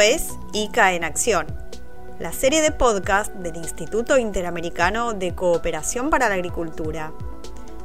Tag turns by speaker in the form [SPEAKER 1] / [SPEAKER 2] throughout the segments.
[SPEAKER 1] Es ICA en Acción, la serie de podcast del Instituto Interamericano de Cooperación para la Agricultura.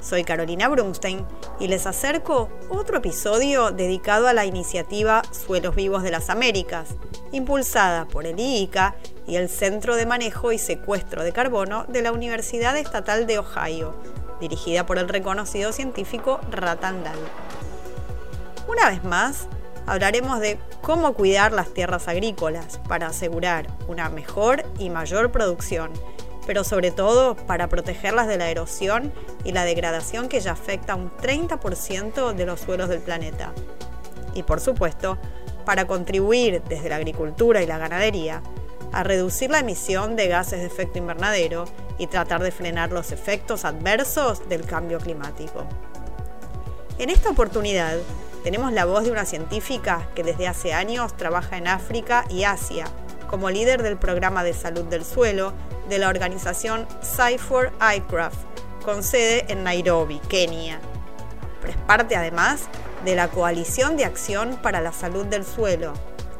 [SPEAKER 1] Soy Carolina Brunstein y les acerco otro episodio dedicado a la iniciativa Suelos Vivos de las Américas, impulsada por el IICA y el Centro de Manejo y Secuestro de Carbono de la Universidad Estatal de Ohio, dirigida por el reconocido científico Ratan. Una vez más, hablaremos de cómo cuidar las tierras agrícolas para asegurar una mejor y mayor producción, pero sobre todo para protegerlas de la erosión y la degradación que ya afecta a un 30% de los suelos del planeta. Y por supuesto, para contribuir desde la agricultura y la ganadería a reducir la emisión de gases de efecto invernadero y tratar de frenar los efectos adversos del cambio climático. En esta oportunidad, tenemos la voz de una científica que desde hace años trabaja en África y Asia como líder del programa de salud del suelo de la organización Cypher iCraft, con sede en Nairobi, Kenia. Pero es parte además de la Coalición de Acción para la Salud del Suelo,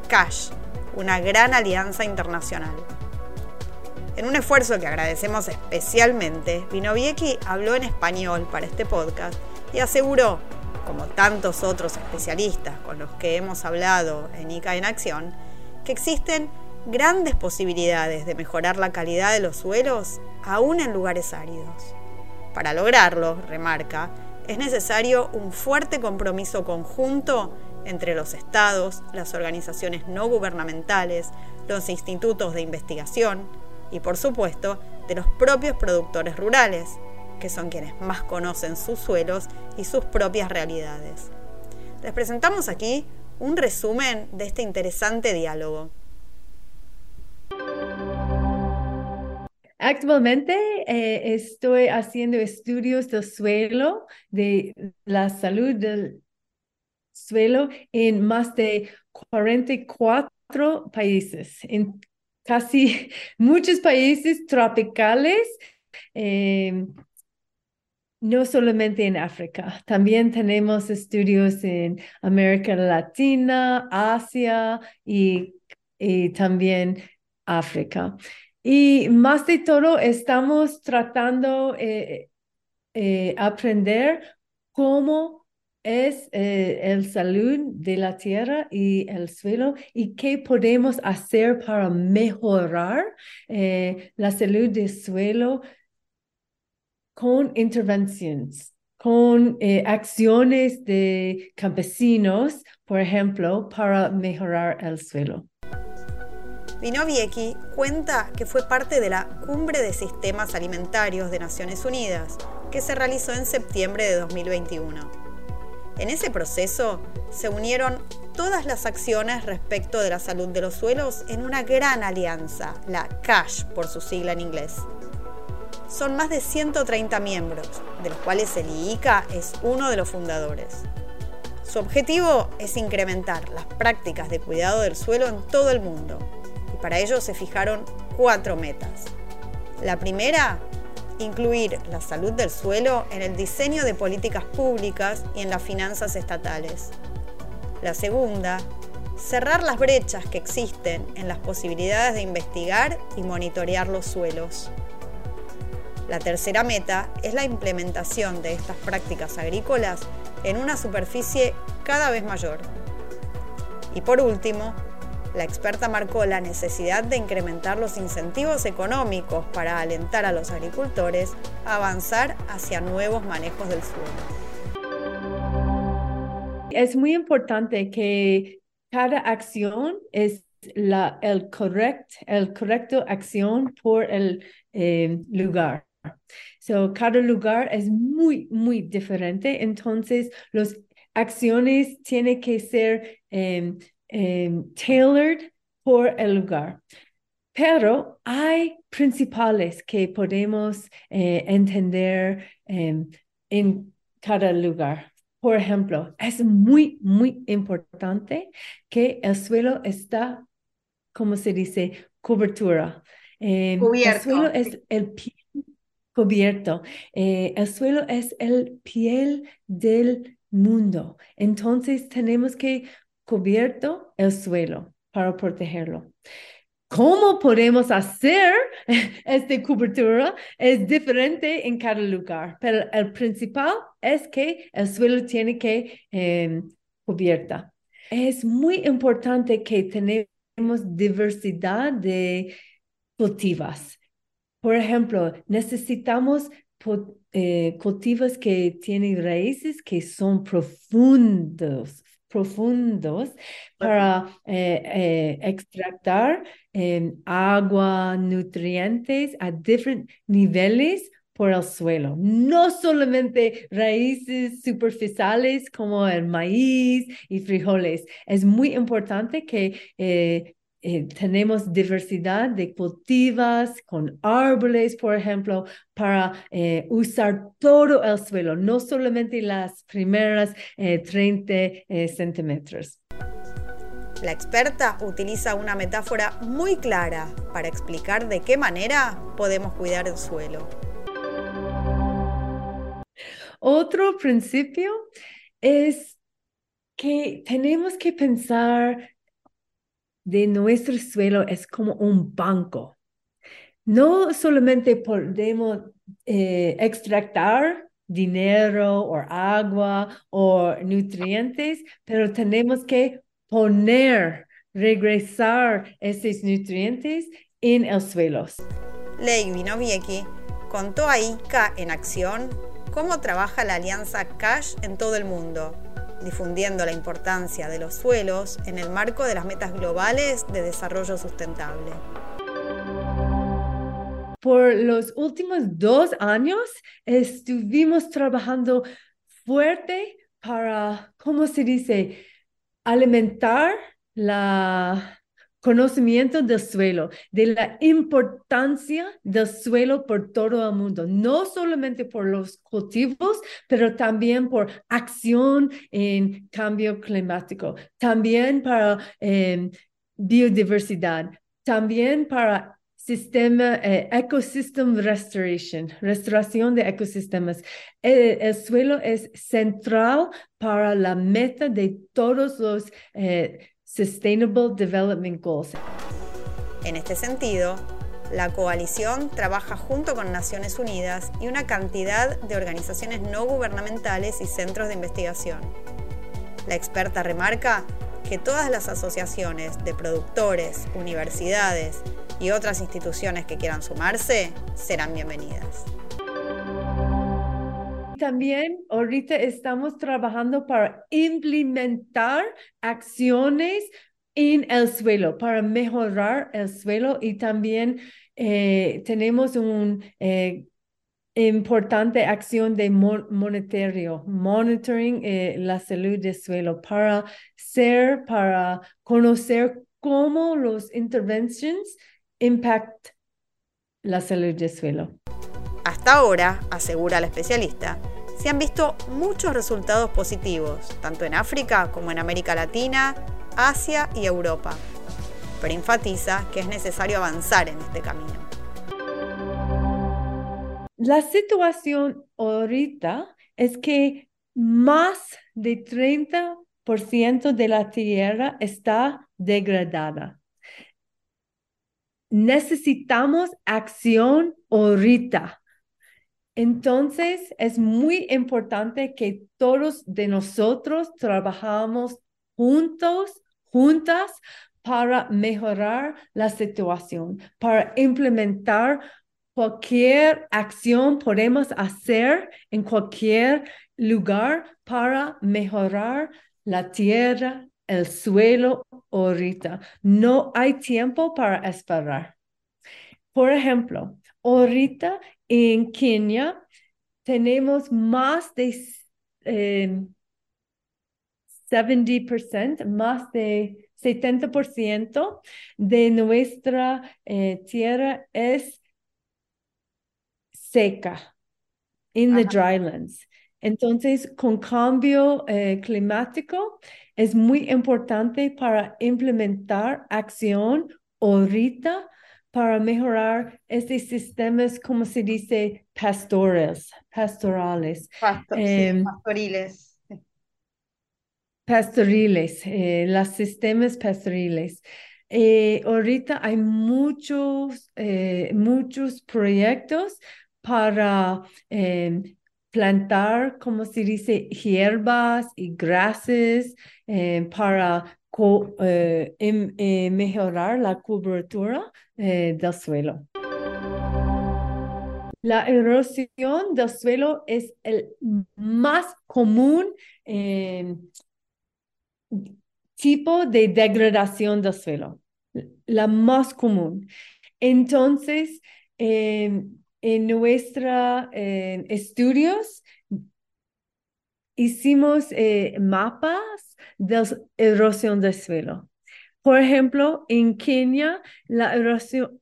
[SPEAKER 1] CASH, una gran alianza internacional. En un esfuerzo que agradecemos especialmente, Vinoviecki habló en español para este podcast y aseguró como tantos otros especialistas con los que hemos hablado en ICA en Acción, que existen grandes posibilidades de mejorar la calidad de los suelos aún en lugares áridos. Para lograrlo, remarca, es necesario un fuerte compromiso conjunto entre los estados, las organizaciones no gubernamentales, los institutos de investigación y, por supuesto, de los propios productores rurales, que son quienes más conocen sus suelos y sus propias realidades. Les presentamos aquí un resumen de este interesante diálogo.
[SPEAKER 2] Actualmente eh, estoy haciendo estudios del suelo, de la salud del suelo en más de 44 países, en casi muchos países tropicales. Eh, no solamente en África, también tenemos estudios en América Latina, Asia y, también África. Y más de todo, estamos tratando de eh, eh, aprender cómo es eh, el salud de la tierra y el suelo y qué podemos hacer para mejorar la salud del suelo con intervenciones, con eh, acciones de campesinos, por ejemplo, para mejorar el suelo.
[SPEAKER 1] Vinoviecki cuenta que fue parte de la Cumbre de Sistemas Alimentarios de Naciones Unidas, que se realizó en septiembre de 2021. En ese proceso se unieron todas las acciones respecto de la salud de los suelos en una gran alianza, la CASH por su sigla en inglés son más de 130 miembros, de los cuales el IICA es uno de los fundadores. Su objetivo es incrementar las prácticas de cuidado del suelo en todo el mundo, y para ello se fijaron cuatro metas. La primera, incluir la salud del suelo en el diseño de políticas públicas y en las finanzas estatales. La segunda, cerrar las brechas que existen en las posibilidades de investigar y monitorear los suelos. La tercera meta es la implementación de estas prácticas agrícolas en una superficie cada vez mayor. Y por último, la experta marcó la necesidad de incrementar los incentivos económicos para alentar a los agricultores a avanzar hacia nuevos manejos del suelo.
[SPEAKER 2] Es muy importante que cada acción es la el correct, el correcto acción por el eh, lugar. So, cada lugar es muy, muy diferente. Entonces, las acciones tienen que ser um, um, tailored por el lugar. Pero hay principales que podemos eh, entender um, en cada lugar. Por ejemplo, es muy, muy importante que el suelo está, como se dice, cobertura. el suelo es el pie cubierto. Eh, el suelo es el piel del mundo. Entonces tenemos que cubierto el suelo. para protegerlo. ¿Cómo podemos hacer esta cobertura? Es diferente en cada lugar, pero el principal es que el suelo tiene que eh, cubierta. Es muy importante que tenemos diversidad de cultivos. Por ejemplo, necesitamos eh, cultivos que tienen raíces que son profundos, profundos para eh, eh, extractar agua, nutrientes a diferentes niveles por el suelo, no solamente raíces superficiales como el maíz y frijoles. Es muy importante que eh, eh, tenemos diversidad de cultivos con árboles, por ejemplo, para eh, usar todo el suelo, no solamente las primeras 30 centímetros.
[SPEAKER 1] La experta utiliza una metáfora muy clara para explicar de qué manera podemos cuidar el suelo.
[SPEAKER 2] Otro principio es que tenemos que pensar de nuestro suelo es como un banco. No solamente podemos eh, extractar dinero o agua o nutrientes, pero tenemos que poner, regresar esos nutrientes en el suelo.
[SPEAKER 1] Ley Vinoviecki contó a ICA en acción cómo trabaja la alianza Cash en todo el mundo, difundiendo la importancia de los suelos en el marco de las metas globales de desarrollo sustentable.
[SPEAKER 2] Por los últimos dos años estuvimos trabajando fuerte para, ¿cómo se dice?, alimentar la conocimiento del suelo, de la importancia del suelo por todo el mundo, no solamente por los cultivos, pero también por acción en cambio climático, también para em, biodiversidad, también para sistema eh, ecosystem restoration, restauración de ecosistemas. El, suelo es central para la meta de todos los eh, Sustainable Development Goals.
[SPEAKER 1] En este sentido, la coalición trabaja junto con Naciones Unidas y una cantidad de organizaciones no gubernamentales y centros de investigación. La experta remarca que todas las asociaciones de productores, universidades y otras instituciones que quieran sumarse serán bienvenidas.
[SPEAKER 2] También ahorita estamos trabajando para implementar acciones en el suelo para mejorar el suelo y también eh, tenemos una eh, importante acción de monetario, monitoring eh, la salud del suelo para ser, para conocer cómo los interventions impact la salud del suelo.
[SPEAKER 1] Hasta ahora, asegura la especialista, se han visto muchos resultados positivos, tanto en África como en América Latina, Asia y Europa, pero enfatiza que es necesario avanzar en este camino.
[SPEAKER 2] La situación ahorita es que más de 30% de la tierra está degradada. Necesitamos acción ahorita entonces, es muy importante que todos de nosotros trabajamos juntos, juntas, para mejorar la situación, para implementar cualquier acción podemos hacer en cualquier lugar para mejorar la tierra, el suelo ahorita. No hay tiempo para esperar. Por ejemplo, ahorita en Kenia tenemos más de 70%, eh, más de 70% de nuestra eh, tierra es seca, in the drylands. Entonces, con cambio eh, climático, es muy importante para implementar acción ahorita para mejorar estos sistemas, como se dice, pastorales, pastorales.
[SPEAKER 1] Em, pastoriles.
[SPEAKER 2] pastoriles, eh, los sistemas pastoriles. Eh, ahorita hay muchos, eh, muchos proyectos para em, plantar, como se dice, hierbas y grasas para em, mejorar la cobertura del suelo. La erosión del suelo es el más común em, tipo de degradación del suelo, la más común. Entonces, em, en nuestros estudios, hicimos eh, mapas de erosión del suelo. Por ejemplo, en Kenia, la erosión,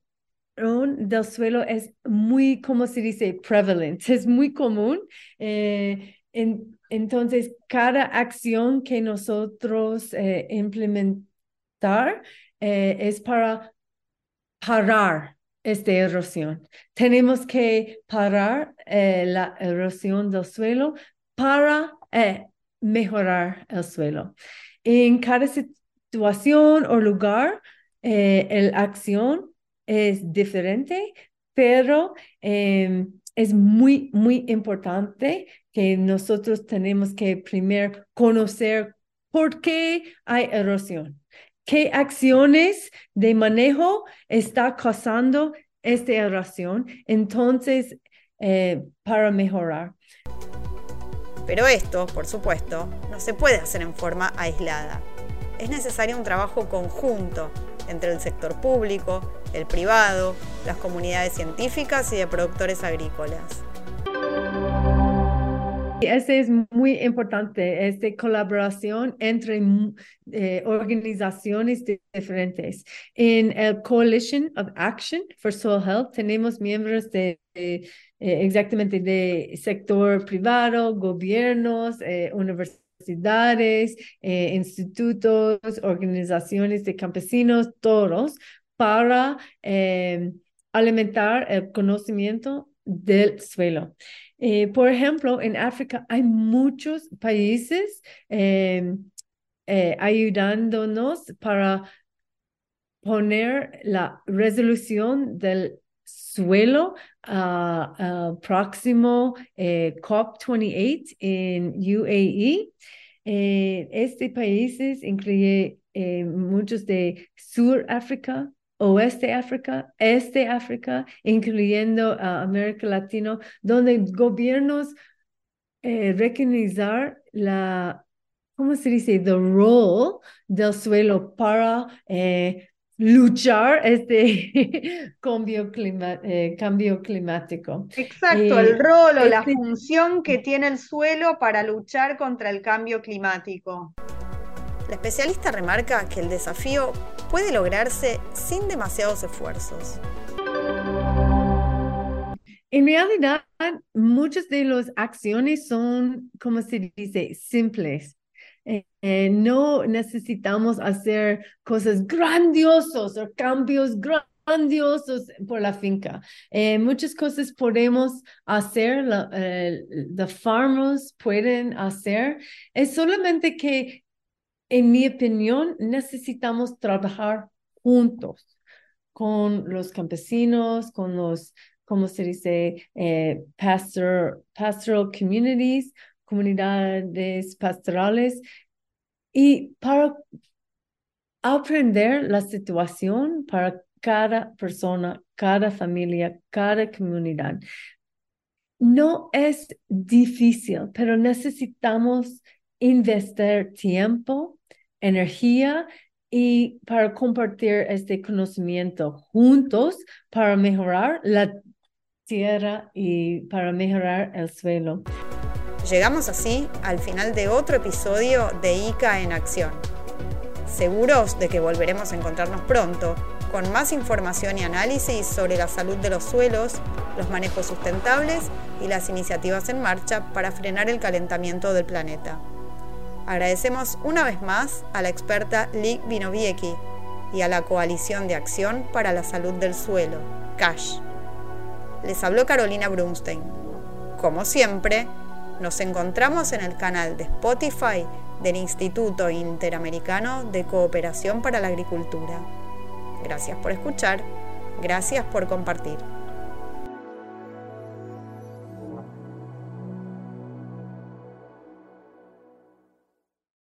[SPEAKER 2] del suelo es muy, como se dice, prevalent, es muy común. Eh, entonces, cada acción que nosotros eh, implementar eh, es para parar esta erosión. Tenemos que parar la erosión del suelo para mejorar el suelo. En cada situación o lugar, la acción es diferente, pero em, es muy, muy importante que nosotros tenemos que primero conocer por qué hay erosión, qué acciones de manejo está causando esta erosión, entonces, eh, para mejorar.
[SPEAKER 1] Pero esto, por supuesto, no se puede hacer en forma aislada. Es necesario un trabajo conjunto entre el sector público, el privado, las comunidades científicas y de productores agrícolas.
[SPEAKER 2] Ese es muy importante, esta colaboración entre eh, organizaciones diferentes. En el Coalition of Action for Soil Health tenemos miembros de, eh, exactamente de sector privado, gobiernos, eh, universidades, institutos, organizaciones de campesinos, todos, para alimentar el conocimiento del suelo. Eh, por ejemplo, en África hay muchos países eh, ayudándonos para poner la resolución del suelo al próximo COP28 en UAE. este países incluye muchos de Suráfrica, oeste África, este África, incluyendo a América Latina, donde gobiernos eh, reconocer la, ¿cómo se dice? The role del suelo para eh, luchar este cambio, eh, cambio climático.
[SPEAKER 1] Exacto, el rol o la este función que tiene el suelo para luchar contra el cambio climático. La especialista remarca que el desafío puede lograrse sin demasiados esfuerzos.
[SPEAKER 2] En realidad, muchas de las acciones son, como se dice, simples. Eh, eh, no necesitamos hacer cosas grandiosas o cambios grandiosos por la finca. Eh, muchas cosas podemos hacer, los farmers pueden hacer. Es solamente que en mi opinión, necesitamos trabajar juntos con los campesinos, con los, ¿cómo se dice? Eh, pastor, pastoral communities, comunidades pastorales, y para aprender la situación para cada persona, cada familia, cada comunidad. No es difícil, pero necesitamos investir tiempo, energía y para compartir este conocimiento juntos para mejorar la tierra y para mejorar el suelo.
[SPEAKER 1] Llegamos así al final de otro episodio de ICA en acción. Seguros de que volveremos a encontrarnos pronto con más información y análisis sobre la salud de los suelos, los manejos sustentables y las iniciativas en marcha para frenar el calentamiento del planeta. Agradecemos una vez más a la experta Lee Vinoviecki y a la Coalición de Acción para la Salud del Suelo, CASH. Les habló Carolina Brunstein. Como siempre, nos encontramos en el canal de Spotify del Instituto Interamericano de Cooperación para la Agricultura. Gracias por escuchar, gracias por compartir.